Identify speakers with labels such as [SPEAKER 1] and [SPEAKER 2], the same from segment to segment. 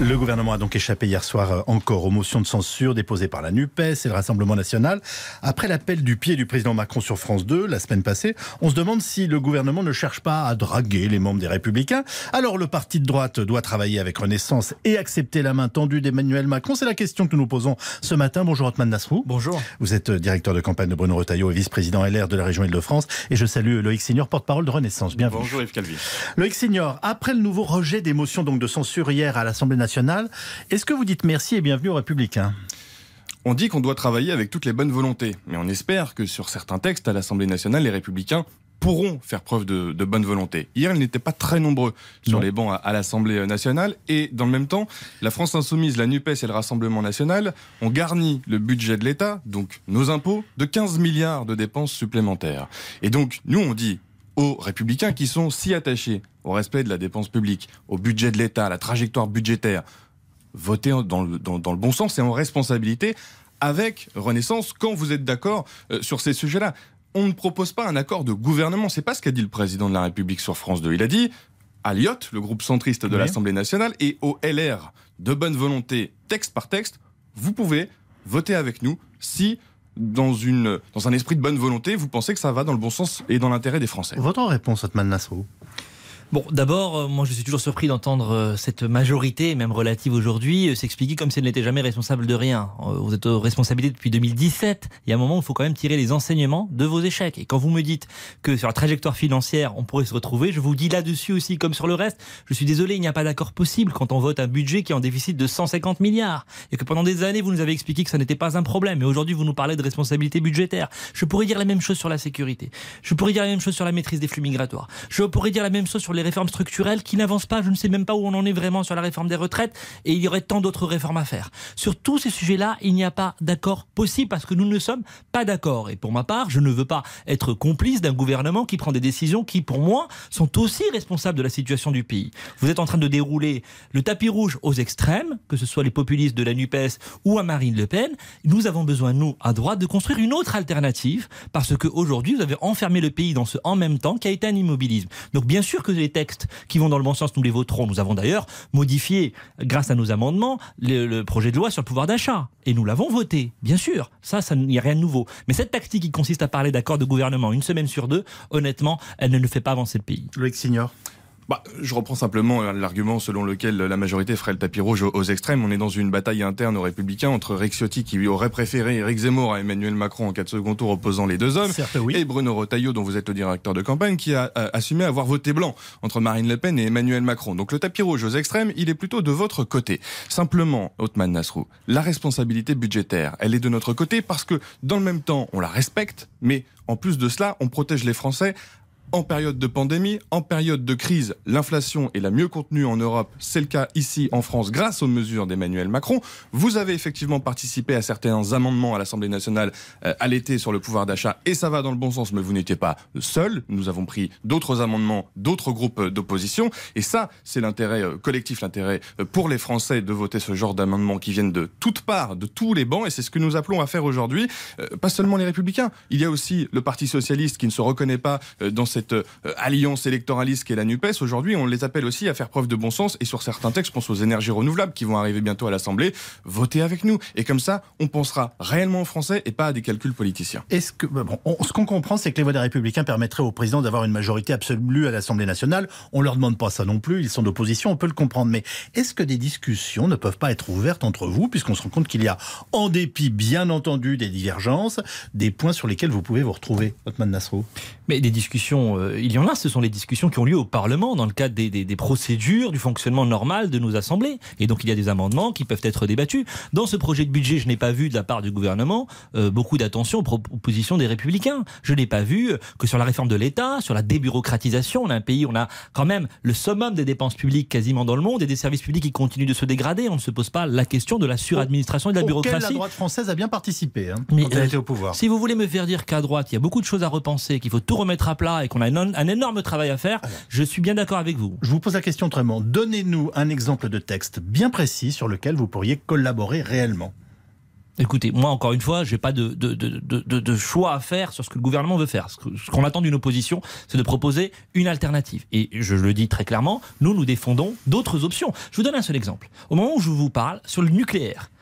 [SPEAKER 1] Le gouvernement a donc échappé hier soir euh, encore aux motions de censure déposées par la NUPES et le Rassemblement national. Après l'appel du pied du président Macron sur France 2 la semaine passée, on se demande si le gouvernement ne cherche pas à draguer les membres des Républicains. Alors le parti de droite doit travailler avec Renaissance et accepter la main tendue d'Emmanuel Macron. C'est la question que nous nous posons ce matin. Bonjour Otman Nasrou.
[SPEAKER 2] Bonjour.
[SPEAKER 1] Vous êtes euh, directeur de campagne de Bruno Retailleau et vice-président LR de la région Île-de-France. Et je salue Loïc Signor, porte-parole de Renaissance. Bienvenue.
[SPEAKER 2] Bonjour Yves Calvi.
[SPEAKER 1] Loïc Signor, après le nouveau rejet des motions donc de censure hier à l'Assemblée nationale, est-ce que vous dites merci et bienvenue aux Républicains?
[SPEAKER 2] On dit qu'on doit travailler avec toutes les bonnes volontés, mais on espère que sur certains textes à l'Assemblée nationale, les Républicains pourront faire preuve de, de bonne volonté. Hier, ils n'étaient pas très nombreux sur
[SPEAKER 1] Non.
[SPEAKER 2] les bancs à, à l'Assemblée nationale et dans le même temps, la France insoumise, la NUPES et le Rassemblement national ont garni le budget de l'État, donc nos impôts, de 15 milliards de dépenses supplémentaires. Et donc, nous, on dit aux républicains qui sont si attachés au respect de la dépense publique, au budget de l'État, à la trajectoire budgétaire, votez en- dans le, dans, dans le bon sens et en responsabilité avec Renaissance quand vous êtes d'accord euh, sur ces sujets-là. On ne propose pas un accord de gouvernement. C'est pas ce qu'a dit le président de la République sur France 2. Il a dit à Lyot, le groupe centriste de
[SPEAKER 1] Oui.
[SPEAKER 2] l'Assemblée nationale, et au LR, de bonne volonté, texte par texte, vous pouvez voter avec nous si, dans, une, dans un esprit de bonne volonté, vous pensez que ça va dans le bon sens et dans l'intérêt des Français.
[SPEAKER 1] Votre réponse, Otman Nasrou
[SPEAKER 3] Bon, d'abord, euh, moi je suis toujours surpris d'entendre euh, cette majorité, même relative aujourd'hui, euh, s'expliquer comme si elle n'était jamais responsable de rien. Vous êtes aux responsabilités depuis 2017. Il y a un moment où il faut quand même tirer les enseignements de vos échecs. Et quand vous me dites que sur la trajectoire financière, on pourrait se retrouver, je vous dis là-dessus aussi, comme sur le reste, je suis désolé, il n'y a pas d'accord possible quand on vote un budget qui est en déficit de 150 milliards. Et que pendant des années, vous nous avez expliqué que ça n'était pas un problème. Et aujourd'hui, vous nous parlez de responsabilité budgétaire. Je pourrais dire la même chose sur la sécurité. Je pourrais dire la même chose sur la maîtrise des flux migratoires. Je pourrais dire la même chose sur les réformes structurelles qui n'avancent pas. Je ne sais même pas où on en est vraiment sur la réforme des retraites. Et il y aurait tant d'autres réformes à faire. Sur tous ces sujets-là, il n'y a pas d'accord possible parce que nous ne sommes pas d'accord. Et pour ma part, je ne veux pas être complice d'un gouvernement qui prend des décisions qui, pour moi, sont aussi responsables de la situation du pays. Vous êtes en train de dérouler le tapis rouge aux extrêmes, que ce soit les populistes de la NUPES ou à Marine Le Pen. Nous avons besoin, nous, à droite, de construire une autre alternative parce qu'aujourd'hui, vous avez enfermé le pays dans ce en même temps qui a été un immobilisme. Donc, bien sûr que les textes qui vont dans le bon sens, nous les voterons. Nous avons d'ailleurs modifié, grâce à nos amendements, le, projet de loi sur le pouvoir d'achat. Et nous l'avons voté, bien sûr. Ça, ça n'y a rien de nouveau. Mais cette tactique qui consiste à parler d'accord de gouvernement une semaine sur deux, honnêtement, elle ne fait pas avancer le pays.
[SPEAKER 1] Loïc Signor
[SPEAKER 2] Bah, je reprends simplement euh, l'argument selon lequel la majorité ferait le tapis rouge aux, extrêmes. On est dans une bataille interne aux Républicains entre Rick Ciotti qui lui aurait préféré Eric Zemmour à Emmanuel Macron en cas de second tour opposant les deux hommes.
[SPEAKER 1] Certes, oui.
[SPEAKER 2] Et Bruno Retailleau, dont vous êtes le directeur de campagne, qui a euh, assumé avoir voté blanc entre Marine Le Pen et Emmanuel Macron. Donc le tapis rouge aux extrêmes, il est plutôt de votre côté. Simplement, Othman Nasrou, la responsabilité budgétaire, elle est de notre côté parce que dans le même temps, on la respecte, mais en plus de cela, on protège les Français en période de pandémie, en période de crise, l'inflation est la mieux contenue en Europe. C'est le cas ici en France grâce aux mesures d'Emmanuel Macron. Vous avez effectivement participé à certains amendements à l'Assemblée nationale euh, à l'été sur le pouvoir d'achat et ça va dans le bon sens, mais vous n'étiez pas seul. Nous avons pris d'autres amendements, d'autres groupes d'opposition et ça, c'est l'intérêt euh, collectif, l'intérêt euh, pour les Français de voter ce genre d'amendements qui viennent de toutes parts, de tous les bancs et c'est ce que nous appelons à faire aujourd'hui. Pas seulement les Républicains, il y a aussi le Parti Socialiste qui ne se reconnaît pas dans cette euh, alliance électoraliste qu'est la NUPES. Aujourd'hui, on les appelle aussi à faire preuve de bon sens et sur certains textes, je pense aux énergies renouvelables qui vont arriver bientôt à l'Assemblée, votez avec nous. Et comme ça, on pensera réellement aux Français et pas à des calculs politiciens.
[SPEAKER 1] Est-ce que bah bon, on- ce qu'on comprend, c'est que les voix des Républicains permettraient au président d'avoir une majorité absolue à l'Assemblée nationale. On leur demande pas ça non plus. Ils sont d'opposition. On peut le comprendre. Mais est-ce que des discussions ne peuvent pas être ouvertes entre vous, puisqu'on se rend compte qu'il y a, en dépit bien entendu des divergences, des points sur lesquels vous pouvez vous retrouver, Otman Nasrou
[SPEAKER 3] Mais des discussions, euh, il y en a, ce sont les discussions qui ont lieu au Parlement dans le cadre des, des- des procédures, du fonctionnement normal de nos assemblées. Et donc il y a des amendements qui peuvent être débattus. Dans ce projet de budget, je n'ai pas vu de la part du gouvernement euh, beaucoup d'attention aux propositions des républicains. Je n'ai pas vu euh, que sur la réforme de l'État, sur la débureaucratisation, on a un pays, on a quand même le summum des dépenses publiques quasiment dans le monde et des services publics qui continuent de se dégrader. On ne se pose pas la question de la suradministration et de la bureaucratie.
[SPEAKER 1] la droite française a bien participé hein,
[SPEAKER 3] Mais,
[SPEAKER 1] elle était au pouvoir.
[SPEAKER 3] Si vous voulez me faire dire qu'à droite, il y a beaucoup de choses à repenser, qu'il faut tout remettre à plat et qu'on a un, un énorme travail à faire, je suis bien d'accord avec vous.
[SPEAKER 1] Je vous pose la question autrement. Donnez-nous un exemple de texte bien précis sur lequel vous pourriez collaborer réellement.
[SPEAKER 3] Écoutez, moi, encore une fois, j'ai pas de, de, de, de, de choix à faire sur ce que le gouvernement veut faire. Ce qu'on attend d'une opposition, c'est de proposer une alternative. Et je le dis très clairement, nous, nous défendons d'autres options. Je vous donne un seul exemple. Au moment où je vous parle sur le nucléaire,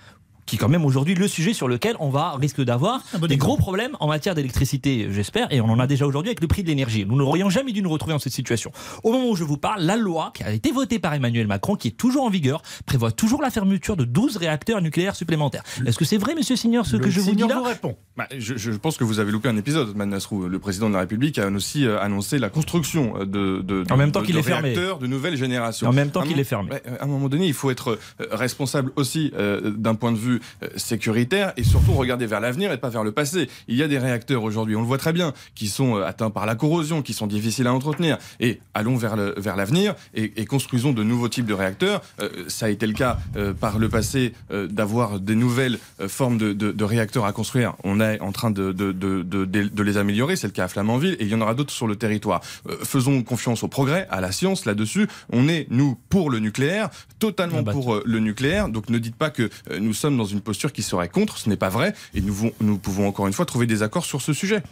[SPEAKER 3] qui est quand même aujourd'hui le sujet sur lequel on va risque d'avoir des gros problèmes en matière d'électricité, j'espère, et on en a déjà aujourd'hui avec le prix de l'énergie. Nous n'aurions jamais dû nous retrouver dans cette situation. Au moment où je vous parle, la loi qui a été votée par Emmanuel Macron, qui est toujours en vigueur, prévoit toujours la fermeture de 12 réacteurs nucléaires supplémentaires. Est-ce que c'est vrai, monsieur Signor, ce que je vous dis là
[SPEAKER 1] répond.
[SPEAKER 2] Bah, je, je, pense que vous avez loupé un épisode, Manasrou. Le président de la République a aussi euh, annoncé la construction de, de,
[SPEAKER 3] en même temps
[SPEAKER 2] qu'il
[SPEAKER 3] est fermé.
[SPEAKER 2] de nouvelle génération.
[SPEAKER 3] En même temps qu'il est fermé.
[SPEAKER 2] À un moment donné, il faut être euh, responsable aussi euh, d'un point de vue sécuritaire et surtout regarder vers l'avenir et pas vers le passé. Il y a des réacteurs aujourd'hui, on le voit très bien, qui sont euh, atteints par la corrosion, qui sont difficiles à entretenir. Et allons vers le, vers l'avenir et, et, construisons de nouveaux types de réacteurs. Euh, ça a été le cas euh, par le passé euh, d'avoir des nouvelles euh, formes de, de, de, réacteurs à construire. On est en train de, de, de les améliorer. C'est le cas à Flamanville et il y en aura d'autres sur le territoire. Euh, faisons confiance au progrès, à la science là-dessus. On est, nous, pour le nucléaire, totalement pour le nucléaire. Donc ne dites pas que nous sommes dans une posture qui serait contre, ce n'est pas vrai, et nous, nous pouvons encore une fois trouver des accords sur ce sujet.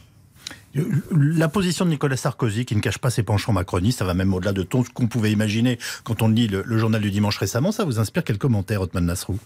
[SPEAKER 1] La position de Nicolas Sarkozy, qui ne cache pas ses penchants macronistes, ça va même au-delà de tout ce qu'on pouvait imaginer quand on lit le, le, journal du dimanche récemment, ça vous inspire quel commentaire, Otman Nasrou?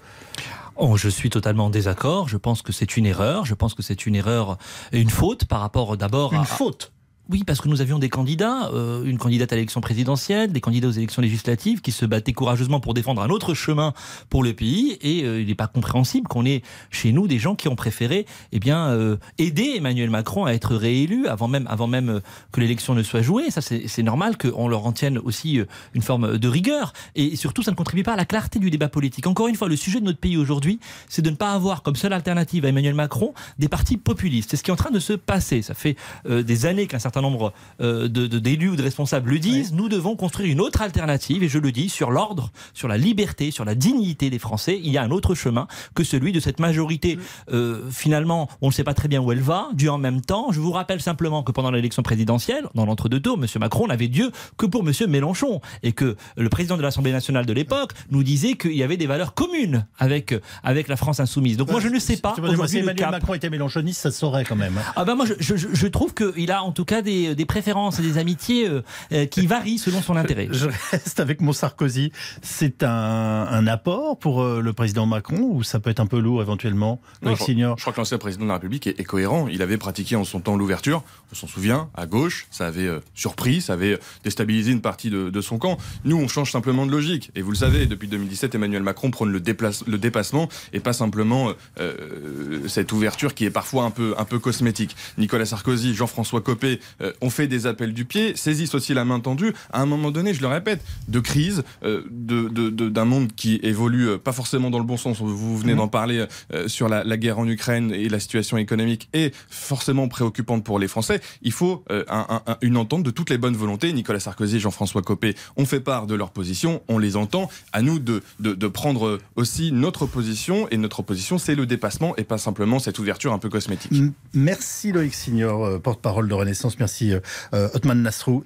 [SPEAKER 3] Oh, je suis totalement en désaccord. Je pense que c'est une erreur. Je pense que c'est une erreur, une faute par rapport d'abord
[SPEAKER 1] à.
[SPEAKER 3] Une
[SPEAKER 1] faute?
[SPEAKER 3] Oui, parce que nous avions des candidats, euh, une candidate à l'élection présidentielle, des candidats aux élections législatives qui se battaient courageusement pour défendre un autre chemin pour le pays. Et euh, il n'est pas compréhensible qu'on ait chez nous des gens qui ont préféré eh bien, euh, aider Emmanuel Macron à être réélu avant même, avant même que l'élection ne soit jouée. Ça, c'est normal qu'on leur en tienne aussi une forme de rigueur. Et surtout, ça ne contribue pas à la clarté du débat politique. Encore une fois, le sujet de notre pays aujourd'hui, c'est de ne pas avoir comme seule alternative à Emmanuel Macron des partis populistes. C'est ce qui est en train de se passer. Ça fait des années qu'un certain nombre euh, de d'élus ou de responsables le disent, oui. nous devons construire une autre alternative, et je le dis, sur l'ordre, sur la liberté, sur la dignité des Français. Il y a un autre chemin que celui de cette majorité. Euh, finalement, on ne sait pas très bien où elle va, dû en même temps. Je vous rappelle simplement que pendant l'élection présidentielle, dans l'entre-deux tours, M. Macron n'avait Dieu que pour M. Mélenchon, et que le président de l'Assemblée nationale de l'époque nous disait qu'il y avait des valeurs communes avec, avec la France insoumise. Donc moi, je ne sais pas.
[SPEAKER 1] Si Emmanuel Macron était mélenchoniste, ça se saurait quand même.
[SPEAKER 3] Ah ben moi, je, je, je trouve qu'il a en tout cas des, des préférences et des amitiés euh, euh, qui varient selon son intérêt.
[SPEAKER 1] Je reste avec mon Sarkozy. C'est un, un, apport pour euh, le président Macron ou ça peut être un peu lourd éventuellement?
[SPEAKER 2] Non, je, je, crois que l'ancien président de la République est, est, cohérent. Il avait pratiqué en son temps l'ouverture. On s'en souvient, à gauche, ça avait euh, surpris, ça avait déstabilisé une partie de, de, son camp. Nous, on change simplement de logique. Et vous le savez, depuis 2017, Emmanuel Macron prône le, déplace, le dépassement et pas simplement euh, cette ouverture qui est parfois un peu, un peu cosmétique. Nicolas Sarkozy, Jean-François Copé euh, ont fait des appels du pied, saisissent aussi la main tendue. À un moment donné, je le répète, de crise, euh, d'un de, de, monde qui évolue euh, pas forcément dans le bon sens. Vous venez mmh. d'en parler sur la, la, guerre en Ukraine et la situation économique est forcément préoccupante pour les Français. Il faut un, un, une entente de toutes les bonnes volontés. Nicolas Sarkozy, Jean-François Copé ont fait part de leur position, on les entend. À nous de, de, de prendre aussi notre position et notre position, c'est le dépassement et pas simplement cette ouverture un peu cosmétique.
[SPEAKER 1] Merci Loïc Signor, porte-parole de Renaissance. Merci. Euh, Otman Nasrou,